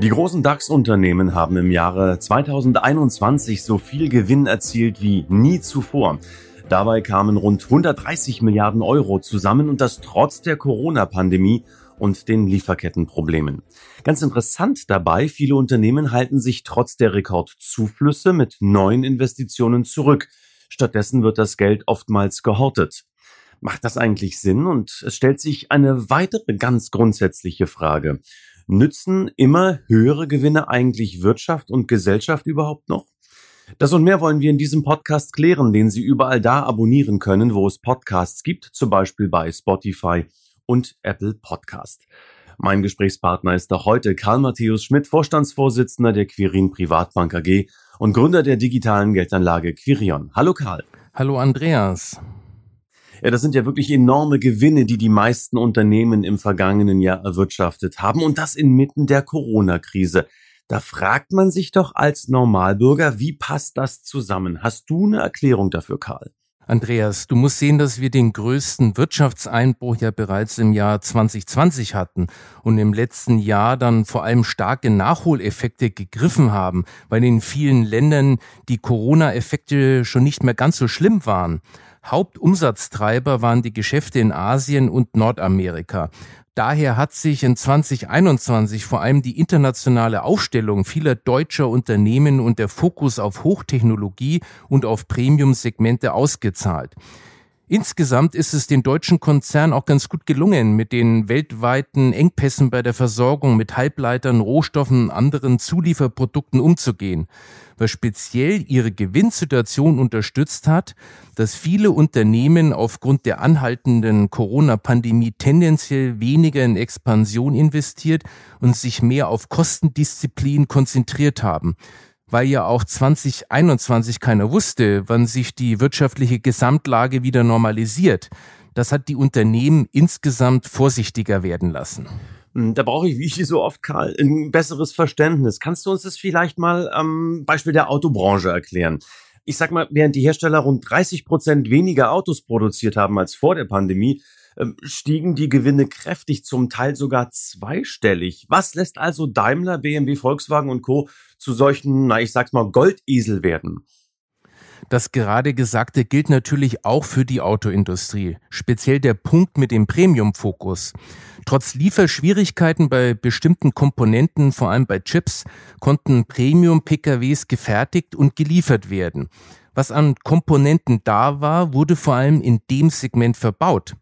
Die großen DAX-Unternehmen haben im Jahre 2021 so viel Gewinn erzielt wie nie zuvor. Dabei kamen rund 130 Milliarden Euro zusammen und das trotz der Corona-Pandemie und den Lieferkettenproblemen. Ganz interessant dabei, viele Unternehmen halten sich trotz der Rekordzuflüsse mit neuen Investitionen zurück. Stattdessen wird das Geld oftmals gehortet. Macht das eigentlich Sinn? Und es stellt sich eine weitere ganz grundsätzliche Frage. Nützen immer höhere Gewinne eigentlich Wirtschaft und Gesellschaft überhaupt noch? Das und mehr wollen wir in diesem Podcast klären, den Sie überall da abonnieren können, wo es Podcasts gibt, zum Beispiel bei Spotify und Apple Podcast. Mein Gesprächspartner ist auch heute Karl Matthäus Schmidt, Vorstandsvorsitzender der Quirin Privatbank AG und Gründer der digitalen Geldanlage Quirion. Hallo Karl. Hallo Andreas. Ja, das sind ja wirklich enorme Gewinne, die die meisten Unternehmen im vergangenen Jahr erwirtschaftet haben und das inmitten der Corona-Krise. Da fragt man sich doch als Normalbürger, wie passt das zusammen? Hast du eine Erklärung dafür, Karl? Andreas, du musst sehen, dass wir den größten Wirtschaftseinbruch ja bereits im Jahr 2020 hatten und im letzten Jahr dann vor allem starke Nachholeffekte gegriffen haben, weil in vielen Ländern die Corona-Effekte schon nicht mehr ganz so schlimm waren. Hauptumsatztreiber waren die Geschäfte in Asien und Nordamerika. Daher hat sich in 2021 vor allem die internationale Aufstellung vieler deutscher Unternehmen und der Fokus auf Hochtechnologie und auf Premium-Segmente ausgezahlt. Insgesamt ist es den deutschen Konzernen auch ganz gut gelungen, mit den weltweiten Engpässen bei der Versorgung mit Halbleitern, Rohstoffen und anderen Zulieferprodukten umzugehen. Was speziell ihre Gewinnsituation unterstützt hat, dass viele Unternehmen aufgrund der anhaltenden Corona-Pandemie tendenziell weniger in Expansion investiert und sich mehr auf Kostendisziplin konzentriert haben weil ja auch 2021 keiner wusste, wann sich die wirtschaftliche Gesamtlage wieder normalisiert. Das hat die Unternehmen insgesamt vorsichtiger werden lassen. Hm, da brauche ich, wie ich so oft, Karl, ein besseres Verständnis. Kannst du uns das vielleicht mal am Beispiel der Autobranche erklären? Ich sag mal, während die Hersteller rund 30 Prozent weniger Autos produziert haben als vor der Pandemie, stiegen die Gewinne kräftig, zum Teil sogar zweistellig. Was lässt also Daimler, BMW, Volkswagen und Co. zu solchen, na ich sag's mal, Goldesel werden? Das gerade Gesagte gilt natürlich auch für die Autoindustrie, speziell der Punkt mit dem Premium-Fokus. Trotz Lieferschwierigkeiten bei bestimmten Komponenten, vor allem bei Chips, konnten Premium-PKWs gefertigt und geliefert werden. Was an Komponenten da war, wurde vor allem in dem Segment verbaut.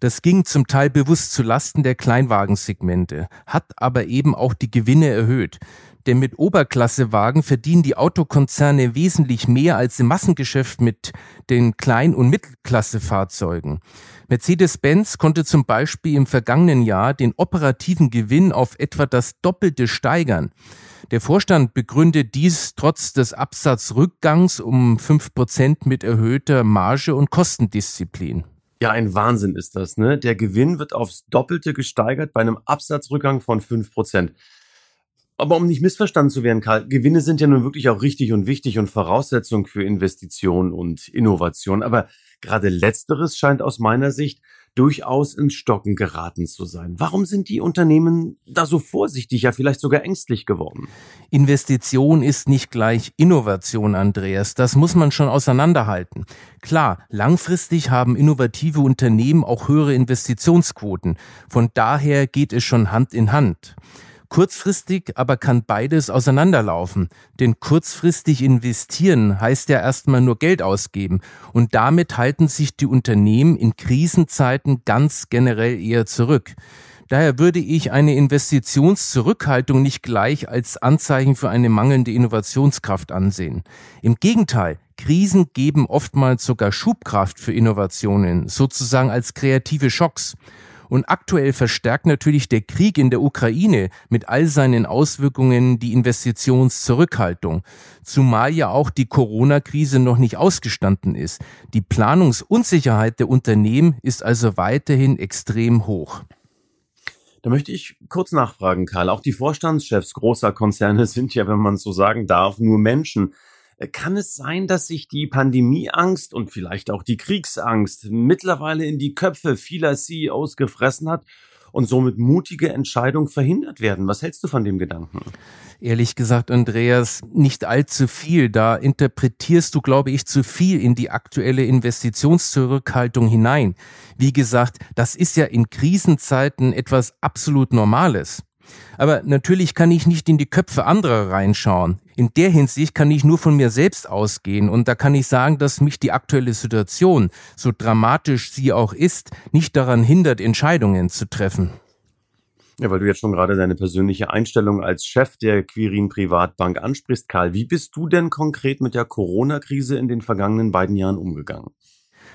Das ging zum Teil bewusst zu Lasten der Kleinwagensegmente, hat aber eben auch die Gewinne erhöht. Denn mit Oberklassewagen verdienen die Autokonzerne wesentlich mehr als im Massengeschäft mit den Klein- und Mittelklassefahrzeugen. Mercedes-Benz konnte zum Beispiel im vergangenen Jahr den operativen Gewinn auf etwa das Doppelte steigern. Der Vorstand begründet dies trotz des Absatzrückgangs um fünf Prozent mit erhöhter Marge und Kostendisziplin. Ja, ein Wahnsinn ist das, ne? Der Gewinn wird aufs Doppelte gesteigert bei einem Absatzrückgang von fünf Prozent. Aber um nicht missverstanden zu werden, Karl, Gewinne sind ja nun wirklich auch richtig und wichtig und Voraussetzung für Investition und Innovation. Aber gerade letzteres scheint aus meiner Sicht durchaus ins Stocken geraten zu sein. Warum sind die Unternehmen da so vorsichtig, ja vielleicht sogar ängstlich geworden? Investition ist nicht gleich Innovation, Andreas. Das muss man schon auseinanderhalten. Klar, langfristig haben innovative Unternehmen auch höhere Investitionsquoten. Von daher geht es schon Hand in Hand. Kurzfristig aber kann beides auseinanderlaufen. Denn kurzfristig investieren heißt ja erstmal nur Geld ausgeben. Und damit halten sich die Unternehmen in Krisenzeiten ganz generell eher zurück. Daher würde ich eine Investitionszurückhaltung nicht gleich als Anzeichen für eine mangelnde Innovationskraft ansehen. Im Gegenteil, Krisen geben oftmals sogar Schubkraft für Innovationen, sozusagen als kreative Schocks. Und aktuell verstärkt natürlich der Krieg in der Ukraine mit all seinen Auswirkungen die Investitionszurückhaltung. Zumal ja auch die Corona-Krise noch nicht ausgestanden ist. Die Planungsunsicherheit der Unternehmen ist also weiterhin extrem hoch. Da möchte ich kurz nachfragen, Karl. Auch die Vorstandschefs großer Konzerne sind ja, wenn man so sagen darf, nur Menschen. Äh, kann es sein, dass sich die Pandemieangst und vielleicht auch die Kriegsangst mittlerweile in die Köpfe vieler CEOs gefressen hat und somit mutige Entscheidungen verhindert werden? Was hältst du von dem Gedanken? Ehrlich gesagt, Andreas, nicht allzu viel. Da interpretierst du, glaube ich, zu viel in die aktuelle Investitionszurückhaltung hinein. Wie gesagt, das ist ja in Krisenzeiten etwas absolut Normales. Aber natürlich kann ich nicht in die Köpfe anderer reinschauen. In der Hinsicht kann ich nur von mir selbst ausgehen und da kann ich sagen, dass mich die aktuelle Situation, so dramatisch sie auch ist, nicht daran hindert, Entscheidungen zu treffen. Ja, weil du jetzt schon gerade deine persönliche Einstellung als Chef der Quirin Privatbank ansprichst, Karl. Wie bist du denn konkret mit der Corona-Krise in den vergangenen beiden Jahren umgegangen?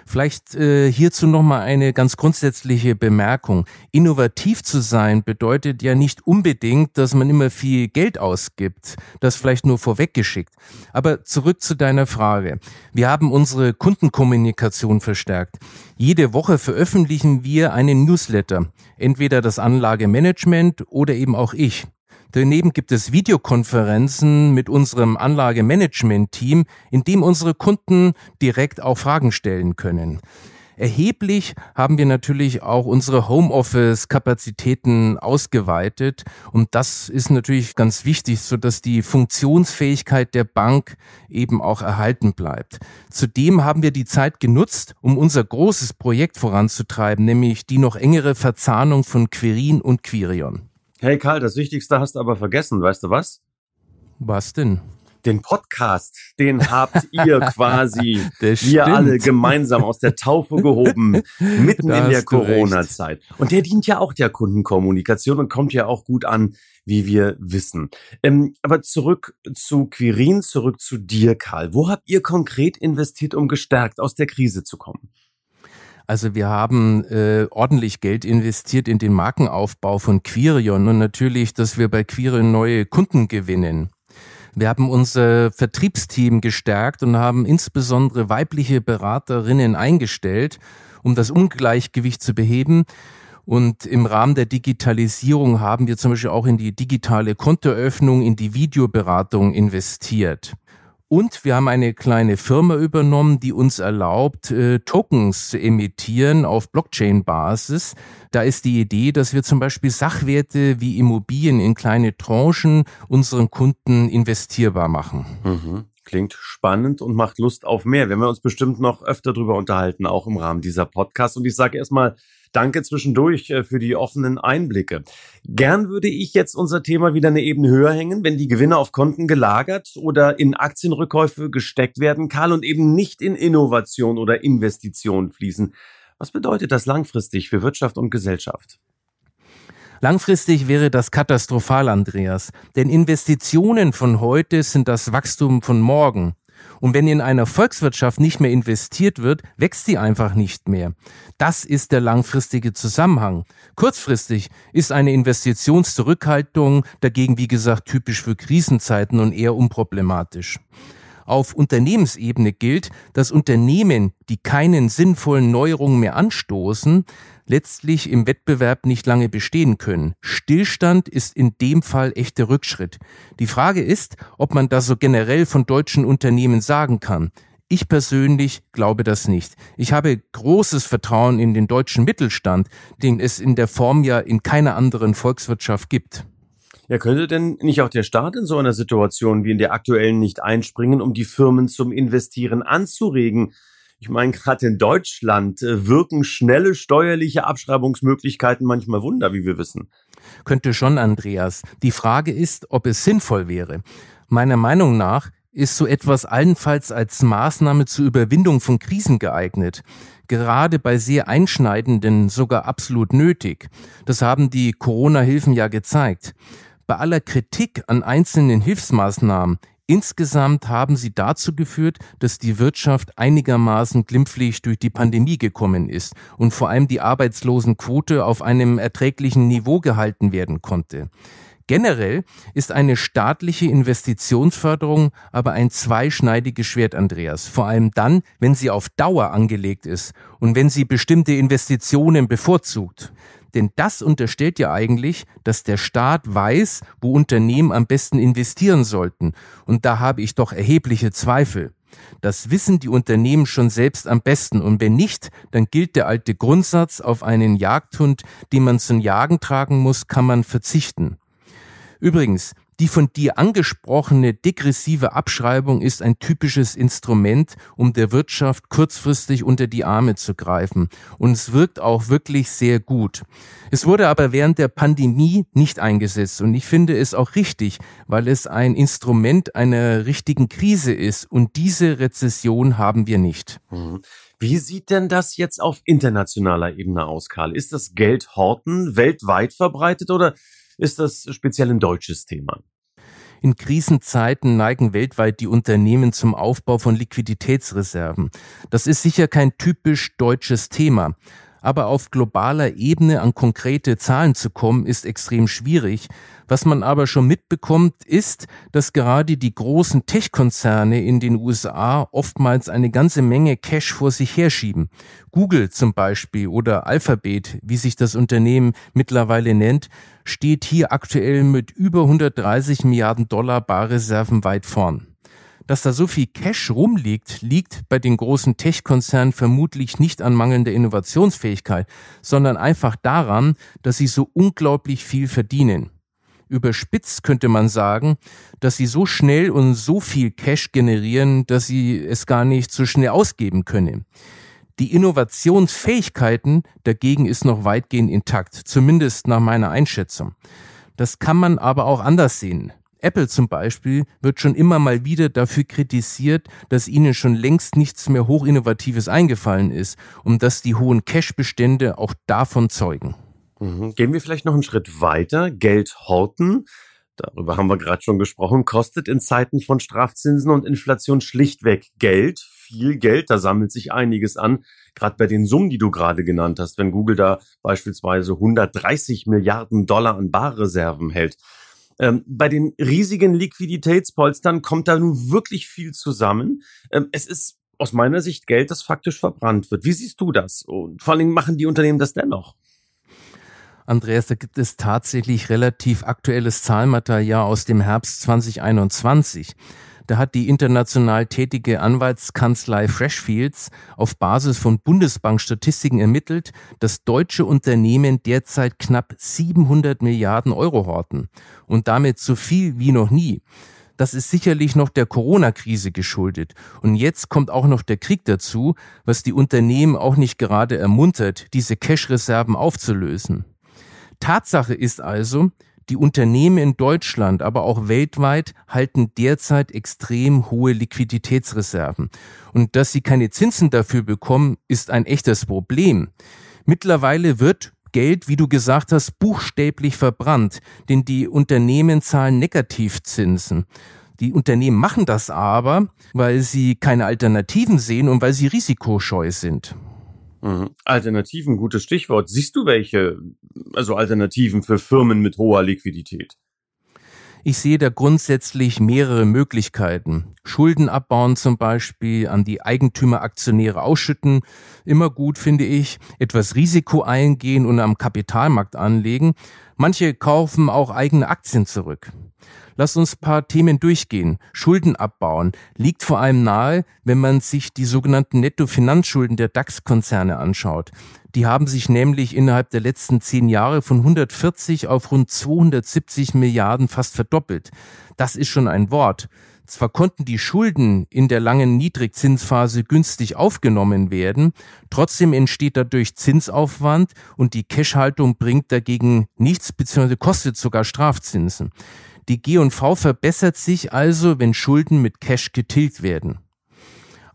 Vielleicht äh, hierzu nochmal eine ganz grundsätzliche Bemerkung. Innovativ zu sein bedeutet ja nicht unbedingt, dass man immer viel Geld ausgibt. Das vielleicht nur vorweggeschickt. Aber zurück zu deiner Frage. Wir haben unsere Kundenkommunikation verstärkt. Jede Woche veröffentlichen wir einen Newsletter. Entweder das Anlagemanagement oder eben auch ich. Daneben gibt es Videokonferenzen mit unserem Anlagemanagement-Team, in dem unsere Kunden direkt auch Fragen stellen können. Erheblich haben wir natürlich auch unsere Homeoffice-Kapazitäten ausgeweitet und das ist natürlich ganz wichtig, so dass die Funktionsfähigkeit der Bank eben auch erhalten bleibt. Zudem haben wir die Zeit genutzt, um unser großes Projekt voranzutreiben, nämlich die noch engere Verzahnung von Quirin und Quirion. Hey Karl, das Wichtigste hast du aber vergessen, weißt du was? Was denn? Den Podcast, den habt ihr quasi, wir alle gemeinsam aus der Taufe gehoben, mitten da in der Corona-Zeit. Und der dient ja auch der Kundenkommunikation und kommt ja auch gut an, wie wir wissen. Ähm, aber zurück zu Quirin, zurück zu dir, Karl. Wo habt ihr konkret investiert, um gestärkt aus der Krise zu kommen? Also wir haben äh, ordentlich Geld investiert in den Markenaufbau von Quirion und natürlich, dass wir bei Quirion neue Kunden gewinnen. Wir haben unser Vertriebsteam gestärkt und haben insbesondere weibliche Beraterinnen eingestellt, um das Ungleichgewicht zu beheben. Und im Rahmen der Digitalisierung haben wir zum Beispiel auch in die digitale Kontoöffnung, in die Videoberatung investiert. Und wir haben eine kleine Firma übernommen, die uns erlaubt, äh, Tokens zu emittieren auf Blockchain-Basis. Da ist die Idee, dass wir zum Beispiel Sachwerte wie Immobilien in kleine Tranchen unseren Kunden investierbar machen. Mhm. Klingt spannend und macht Lust auf mehr. Wenn wir uns bestimmt noch öfter drüber unterhalten, auch im Rahmen dieser Podcast. Und ich sage erstmal Danke zwischendurch äh, für die offenen Einblicke. Gern würde ich jetzt unser Thema wieder eine Ebene höher hängen, wenn die Gewinne auf Konten gelagert oder in Aktienrückkäufe gesteckt werden, Karl, und eben nicht in Innovation oder Investition fließen. Was bedeutet das langfristig für Wirtschaft und Gesellschaft? Langfristig wäre das katastrophal, Andreas. Denn Investitionen von heute sind das Wachstum von morgen. Und wenn in einer Volkswirtschaft nicht mehr investiert wird, wächst sie einfach nicht mehr. Das ist der langfristige Zusammenhang. Kurzfristig ist eine Investitionszurückhaltung dagegen, wie gesagt, typisch für Krisenzeiten und eher unproblematisch. Auf Unternehmensebene gilt, dass Unternehmen, die keinen sinnvollen Neuerungen mehr anstoßen, letztlich im Wettbewerb nicht lange bestehen können. Stillstand ist in dem Fall echter Rückschritt. Die Frage ist, ob man das so generell von deutschen Unternehmen sagen kann. Ich persönlich glaube das nicht. Ich habe großes Vertrauen in den deutschen Mittelstand, den es in der Form ja in keiner anderen Volkswirtschaft gibt. Ja, könnte denn nicht auch der Staat in so einer Situation wie in der aktuellen nicht einspringen, um die Firmen zum Investieren anzuregen? Ich meine, gerade in Deutschland äh, wirken schnelle steuerliche Abschreibungsmöglichkeiten manchmal Wunder, wie wir wissen. Könnte schon, Andreas. Die Frage ist, ob es sinnvoll wäre. Meiner Meinung nach ist so etwas allenfalls als Maßnahme zur Überwindung von Krisen geeignet. Gerade bei sehr einschneidenden sogar absolut nötig. Das haben die Corona-Hilfen ja gezeigt. Bei aller Kritik an einzelnen Hilfsmaßnahmen Insgesamt haben sie dazu geführt, dass die Wirtschaft einigermaßen glimpflich durch die Pandemie gekommen ist und vor allem die Arbeitslosenquote auf einem erträglichen Niveau gehalten werden konnte. Generell ist eine staatliche Investitionsförderung aber ein zweischneidiges Schwert, Andreas. Vor allem dann, wenn sie auf Dauer angelegt ist und wenn sie bestimmte Investitionen bevorzugt. Denn das unterstellt ja eigentlich, dass der Staat weiß, wo Unternehmen am besten investieren sollten. Und da habe ich doch erhebliche Zweifel. Das wissen die Unternehmen schon selbst am besten. Und wenn nicht, dann gilt der alte Grundsatz, auf einen Jagdhund, den man zum Jagen tragen muss, kann man verzichten. Übrigens, die von dir angesprochene degressive Abschreibung ist ein typisches Instrument, um der Wirtschaft kurzfristig unter die Arme zu greifen. Und es wirkt auch wirklich sehr gut. Es wurde aber während der Pandemie nicht eingesetzt. Und ich finde es auch richtig, weil es ein Instrument einer richtigen Krise ist. Und diese Rezession haben wir nicht. Mhm. Wie sieht denn das jetzt auf internationaler Ebene aus, Karl? Ist das Geld horten weltweit verbreitet oder ist das speziell ein deutsches Thema? In Krisenzeiten neigen weltweit die Unternehmen zum Aufbau von Liquiditätsreserven. Das ist sicher kein typisch deutsches Thema. Aber auf globaler Ebene an konkrete Zahlen zu kommen, ist extrem schwierig. Was man aber schon mitbekommt, ist, dass gerade die großen Tech-Konzerne in den USA oftmals eine ganze Menge Cash vor sich herschieben. Google zum Beispiel oder Alphabet, wie sich das Unternehmen mittlerweile nennt, steht hier aktuell mit über 130 Milliarden Dollar Barreserven weit vorn. Dass da so viel Cash rumliegt, liegt bei den großen Tech-Konzernen vermutlich nicht an mangelnder Innovationsfähigkeit, sondern einfach daran, dass sie so unglaublich viel verdienen. Überspitzt könnte man sagen, dass sie so schnell und so viel Cash generieren, dass sie es gar nicht so schnell ausgeben können. Die Innovationsfähigkeiten dagegen ist noch weitgehend intakt, zumindest nach meiner Einschätzung. Das kann man aber auch anders sehen. Apple zum Beispiel wird schon immer mal wieder dafür kritisiert, dass ihnen schon längst nichts mehr Hochinnovatives eingefallen ist und dass die hohen Cash-Bestände auch davon zeugen. Mhm. Gehen wir vielleicht noch einen Schritt weiter. Geld horten, darüber haben wir gerade schon gesprochen, kostet in Zeiten von Strafzinsen und Inflation schlichtweg Geld, viel Geld, da sammelt sich einiges an, gerade bei den Summen, die du gerade genannt hast, wenn Google da beispielsweise 130 Milliarden Dollar an Barreserven hält. Ähm, bei den riesigen Liquiditätspolstern kommt da nun wirklich viel zusammen. Ähm, es ist aus meiner Sicht Geld, das faktisch verbrannt wird. Wie siehst du das? Und vor allen Dingen machen die Unternehmen das dennoch? Andreas, da gibt es tatsächlich relativ aktuelles Zahlmaterial aus dem Herbst 2021. Da hat die international tätige Anwaltskanzlei Freshfields auf Basis von Bundesbankstatistiken ermittelt, dass deutsche Unternehmen derzeit knapp 700 Milliarden Euro horten und damit so viel wie noch nie. Das ist sicherlich noch der Corona-Krise geschuldet. Und jetzt kommt auch noch der Krieg dazu, was die Unternehmen auch nicht gerade ermuntert, diese Cash-Reserven aufzulösen. Tatsache ist also, die Unternehmen in Deutschland, aber auch weltweit halten derzeit extrem hohe Liquiditätsreserven. Und dass sie keine Zinsen dafür bekommen, ist ein echtes Problem. Mittlerweile wird Geld, wie du gesagt hast, buchstäblich verbrannt, denn die Unternehmen zahlen Negativzinsen. Die Unternehmen machen das aber, weil sie keine Alternativen sehen und weil sie risikoscheu sind. Mhm. Alternativen, gutes Stichwort. Siehst du welche, also Alternativen für Firmen mit hoher Liquidität? Ich sehe da grundsätzlich mehrere Möglichkeiten. Schulden abbauen zum Beispiel, an die Eigentümeraktionäre ausschütten, immer gut finde ich. Etwas Risiko eingehen und am Kapitalmarkt anlegen. Manche kaufen auch eigene Aktien zurück. Lass uns paar Themen durchgehen. Schulden abbauen liegt vor allem nahe, wenn man sich die sogenannten Nettofinanzschulden der DAX-Konzerne anschaut. Die haben sich nämlich innerhalb der letzten zehn Jahre von 140 auf rund 270 Milliarden fast verdoppelt. Das ist schon ein Wort. Zwar konnten die Schulden in der langen Niedrigzinsphase günstig aufgenommen werden, trotzdem entsteht dadurch Zinsaufwand und die Cashhaltung bringt dagegen nichts bzw. kostet sogar Strafzinsen. Die G&V verbessert sich also, wenn Schulden mit Cash getilgt werden.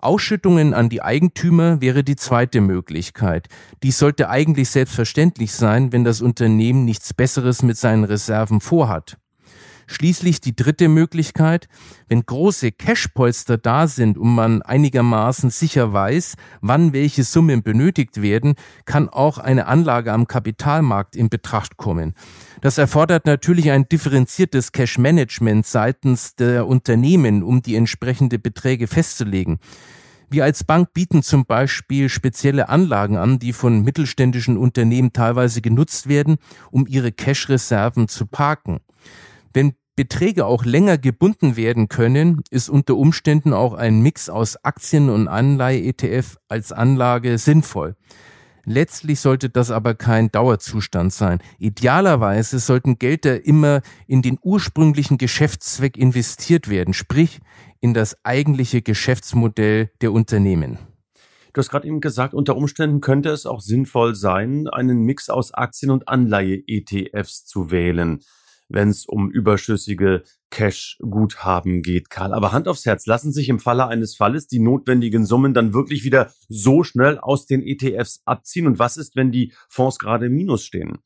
Ausschüttungen an die Eigentümer wäre die zweite Möglichkeit. Dies sollte eigentlich selbstverständlich sein, wenn das Unternehmen nichts Besseres mit seinen Reserven vorhat. Schließlich die dritte Möglichkeit, wenn große Cashpolster da sind und man einigermaßen sicher weiß, wann welche Summen benötigt werden, kann auch eine Anlage am Kapitalmarkt in Betracht kommen. Das erfordert natürlich ein differenziertes Cash-Management seitens der Unternehmen, um die entsprechende Beträge festzulegen. Wir als Bank bieten zum Beispiel spezielle Anlagen an, die von mittelständischen Unternehmen teilweise genutzt werden, um ihre Cash-Reserven zu parken. Wenn Beträge auch länger gebunden werden können, ist unter Umständen auch ein Mix aus Aktien und Anleihe-ETF als Anlage sinnvoll. Letztlich sollte das aber kein Dauerzustand sein. Idealerweise sollten Gelder immer in den ursprünglichen Geschäftszweck investiert werden, sprich in das eigentliche Geschäftsmodell der Unternehmen. Du hast gerade eben gesagt, unter Umständen könnte es auch sinnvoll sein, einen Mix aus Aktien- und Anleihe-ETFs zu wählen, wenn es um überschüssige Cash-Guthaben geht, Karl. Aber Hand aufs Herz, lassen sich im Falle eines Falles die notwendigen Summen dann wirklich wieder so schnell aus den ETFs abziehen? Und was ist, wenn die Fonds gerade im Minus stehen?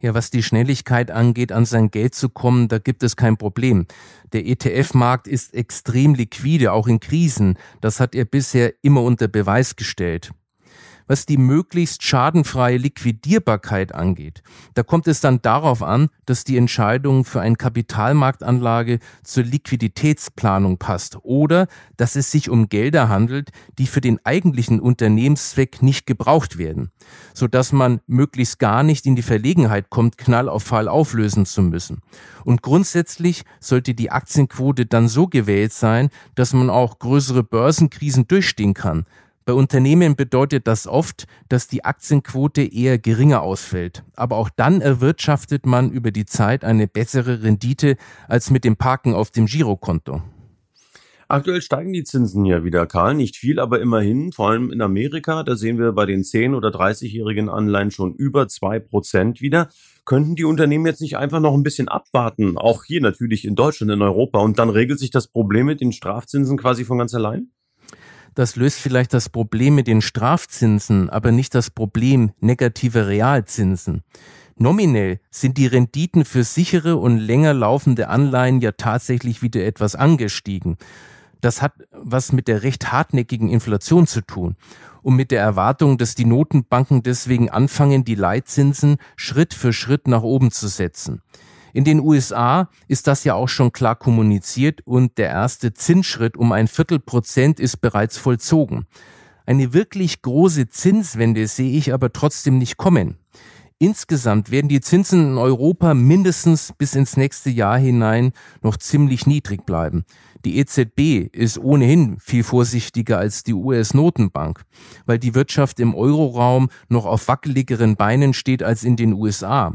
Ja, was die Schnelligkeit angeht, an sein Geld zu kommen, da gibt es kein Problem. Der ETF-Markt ist extrem liquide, auch in Krisen. Das hat er bisher immer unter Beweis gestellt was die möglichst schadenfreie Liquidierbarkeit angeht. Da kommt es dann darauf an, dass die Entscheidung für eine Kapitalmarktanlage zur Liquiditätsplanung passt oder dass es sich um Gelder handelt, die für den eigentlichen Unternehmenszweck nicht gebraucht werden, sodass man möglichst gar nicht in die Verlegenheit kommt, Knall auf Fall auflösen zu müssen. Und grundsätzlich sollte die Aktienquote dann so gewählt sein, dass man auch größere Börsenkrisen durchstehen kann. Bei Unternehmen bedeutet das oft, dass die Aktienquote eher geringer ausfällt. Aber auch dann erwirtschaftet man über die Zeit eine bessere Rendite als mit dem Parken auf dem Girokonto. Aktuell steigen die Zinsen ja wieder, Karl. Nicht viel, aber immerhin. Vor allem in Amerika, da sehen wir bei den 10- oder 30-jährigen Anleihen schon über zwei Prozent wieder. Könnten die Unternehmen jetzt nicht einfach noch ein bisschen abwarten? Auch hier natürlich in Deutschland, in Europa. Und dann regelt sich das Problem mit den Strafzinsen quasi von ganz allein? Das löst vielleicht das Problem mit den Strafzinsen, aber nicht das Problem negativer Realzinsen. Nominell sind die Renditen für sichere und länger laufende Anleihen ja tatsächlich wieder etwas angestiegen. Das hat was mit der recht hartnäckigen Inflation zu tun und mit der Erwartung, dass die Notenbanken deswegen anfangen, die Leitzinsen Schritt für Schritt nach oben zu setzen. In den USA ist das ja auch schon klar kommuniziert und der erste Zinsschritt um ein Viertelprozent ist bereits vollzogen. Eine wirklich große Zinswende sehe ich aber trotzdem nicht kommen. Insgesamt werden die Zinsen in Europa mindestens bis ins nächste Jahr hinein noch ziemlich niedrig bleiben. Die EZB ist ohnehin viel vorsichtiger als die US-Notenbank, weil die Wirtschaft im Euroraum noch auf wackeligeren Beinen steht als in den USA.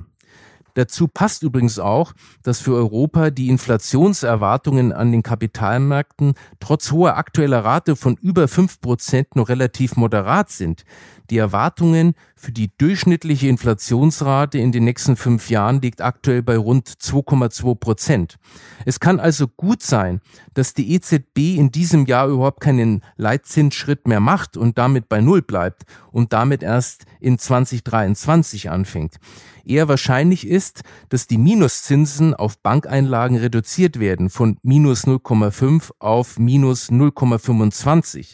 Dazu passt übrigens auch, dass für Europa die Inflationserwartungen an den Kapitalmärkten trotz hoher aktueller Rate von über fünf Prozent noch relativ moderat sind. Die Erwartungen für die durchschnittliche Inflationsrate in den nächsten fünf Jahren liegt aktuell bei rund 2,2 Prozent. Es kann also gut sein, dass die EZB in diesem Jahr überhaupt keinen Leitzinsschritt mehr macht und damit bei Null bleibt und damit erst in 2023 anfängt. Eher wahrscheinlich ist, dass die Minuszinsen auf Bankeinlagen reduziert werden von minus 0,5 auf minus 0,25.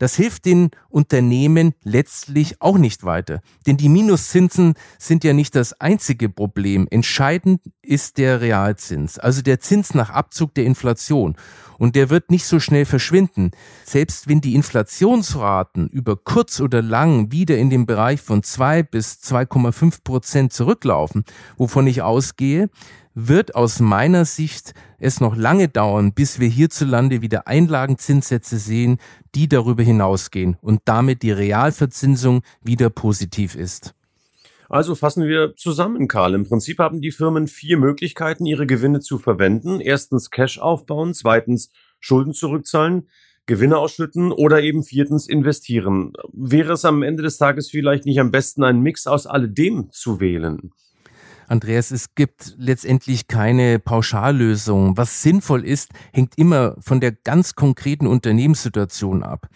Das hilft den Unternehmen letztlich auch nicht weiter. Denn die Minuszinsen sind ja nicht das einzige Problem. Entscheidend ist der Realzins, also der Zins nach Abzug der Inflation. Und der wird nicht so schnell verschwinden. Selbst wenn die Inflationsraten über kurz oder lang wieder in den Bereich von zwei bis 2,5 Prozent zurücklaufen, wovon ich ausgehe, wird aus meiner Sicht es noch lange dauern, bis wir hierzulande wieder Einlagenzinssätze sehen, die darüber hinausgehen und damit die Realverzinsung wieder positiv ist. Also fassen wir zusammen, Karl. Im Prinzip haben die Firmen vier Möglichkeiten, ihre Gewinne zu verwenden. Erstens Cash aufbauen, zweitens Schulden zurückzahlen, Gewinne ausschütten oder eben viertens investieren. Wäre es am Ende des Tages vielleicht nicht am besten, einen Mix aus alledem zu wählen? Andreas, es gibt letztendlich keine Pauschallösung. Was sinnvoll ist, hängt immer von der ganz konkreten Unternehmenssituation ab.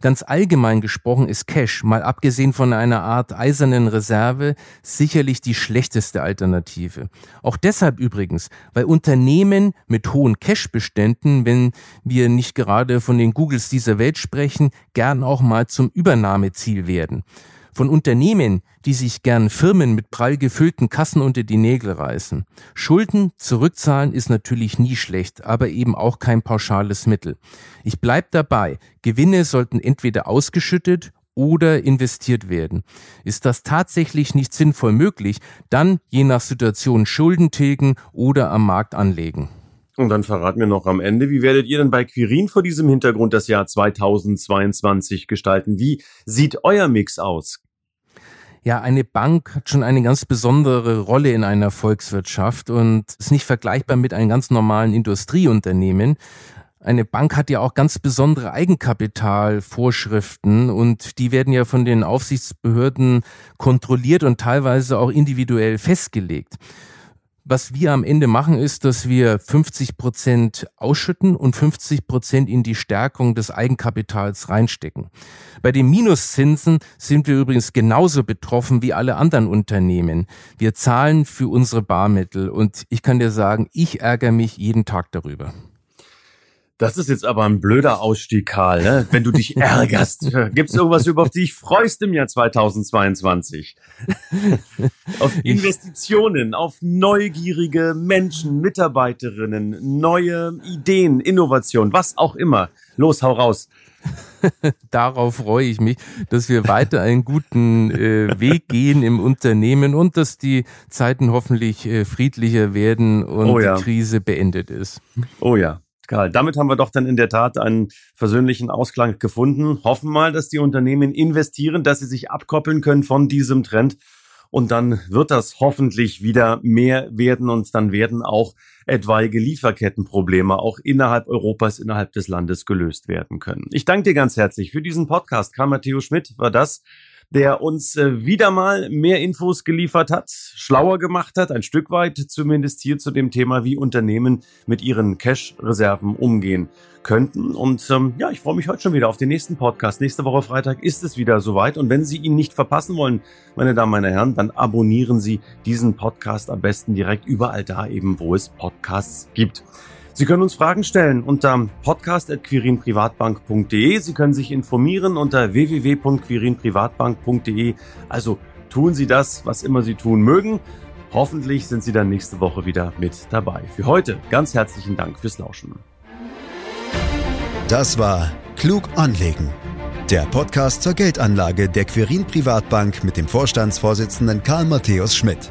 Ganz allgemein gesprochen ist Cash, mal abgesehen von einer Art eisernen Reserve, sicherlich die schlechteste Alternative. Auch deshalb übrigens, weil Unternehmen mit hohen Cashbeständen, wenn wir nicht gerade von den Googles dieser Welt sprechen, gern auch mal zum Übernahmeziel werden von Unternehmen, die sich gern Firmen mit prall gefüllten Kassen unter die Nägel reißen. Schulden zurückzahlen ist natürlich nie schlecht, aber eben auch kein pauschales Mittel. Ich bleib dabei. Gewinne sollten entweder ausgeschüttet oder investiert werden. Ist das tatsächlich nicht sinnvoll möglich, dann je nach Situation Schulden tilgen oder am Markt anlegen. Und dann verraten wir noch am Ende, wie werdet ihr denn bei Quirin vor diesem Hintergrund das Jahr 2022 gestalten? Wie sieht euer Mix aus? Ja, eine Bank hat schon eine ganz besondere Rolle in einer Volkswirtschaft und ist nicht vergleichbar mit einem ganz normalen Industrieunternehmen. Eine Bank hat ja auch ganz besondere Eigenkapitalvorschriften und die werden ja von den Aufsichtsbehörden kontrolliert und teilweise auch individuell festgelegt. Was wir am Ende machen, ist, dass wir 50 Prozent ausschütten und 50 Prozent in die Stärkung des Eigenkapitals reinstecken. Bei den Minuszinsen sind wir übrigens genauso betroffen wie alle anderen Unternehmen. Wir zahlen für unsere Barmittel und ich kann dir sagen, ich ärgere mich jeden Tag darüber. Das ist jetzt aber ein blöder Ausstieg, Karl, ne? wenn du dich ärgerst. Gibt es irgendwas, über auf dich freust im Jahr 2022? auf Investitionen, auf neugierige Menschen, Mitarbeiterinnen, neue Ideen, Innovation, was auch immer. Los, hau raus. Darauf freue ich mich, dass wir weiter einen guten äh, Weg gehen im Unternehmen und dass die Zeiten hoffentlich äh, friedlicher werden und oh ja. die Krise beendet ist. Oh ja. Karl, damit haben wir doch dann in der Tat einen versöhnlichen Ausklang gefunden. Hoffen mal, dass die Unternehmen investieren, dass sie sich abkoppeln können von diesem Trend. Und dann wird das hoffentlich wieder mehr werden und dann werden auch etwaige Lieferkettenprobleme auch innerhalb Europas, innerhalb des Landes gelöst werden können. Ich danke dir ganz herzlich für diesen Podcast. Karl Matteo Schmidt war das der uns äh, wieder mal mehr Infos geliefert hat, schlauer gemacht hat, ein Stück weit zumindest hier zu dem Thema, wie Unternehmen mit ihren Cash-Reserven umgehen könnten. Und ähm, ja, ich freue mich heute schon wieder auf den nächsten Podcast. Nächste Woche Freitag ist es wieder soweit. Und wenn Sie ihn nicht verpassen wollen, meine Damen, meine Herren, dann abonnieren Sie diesen Podcast am besten direkt überall da eben, wo es Podcasts gibt. Sie können uns Fragen stellen unter podcast.quirinprivatbank.de. Sie können sich informieren unter www.quirinprivatbank.de. Also tun Sie das, was immer Sie tun mögen. Hoffentlich sind Sie dann nächste Woche wieder mit dabei. Für heute ganz herzlichen Dank fürs Lauschen. Das war Klug anlegen. Der Podcast zur Geldanlage der Quirin Privatbank mit dem Vorstandsvorsitzenden Karl Matthäus Schmidt.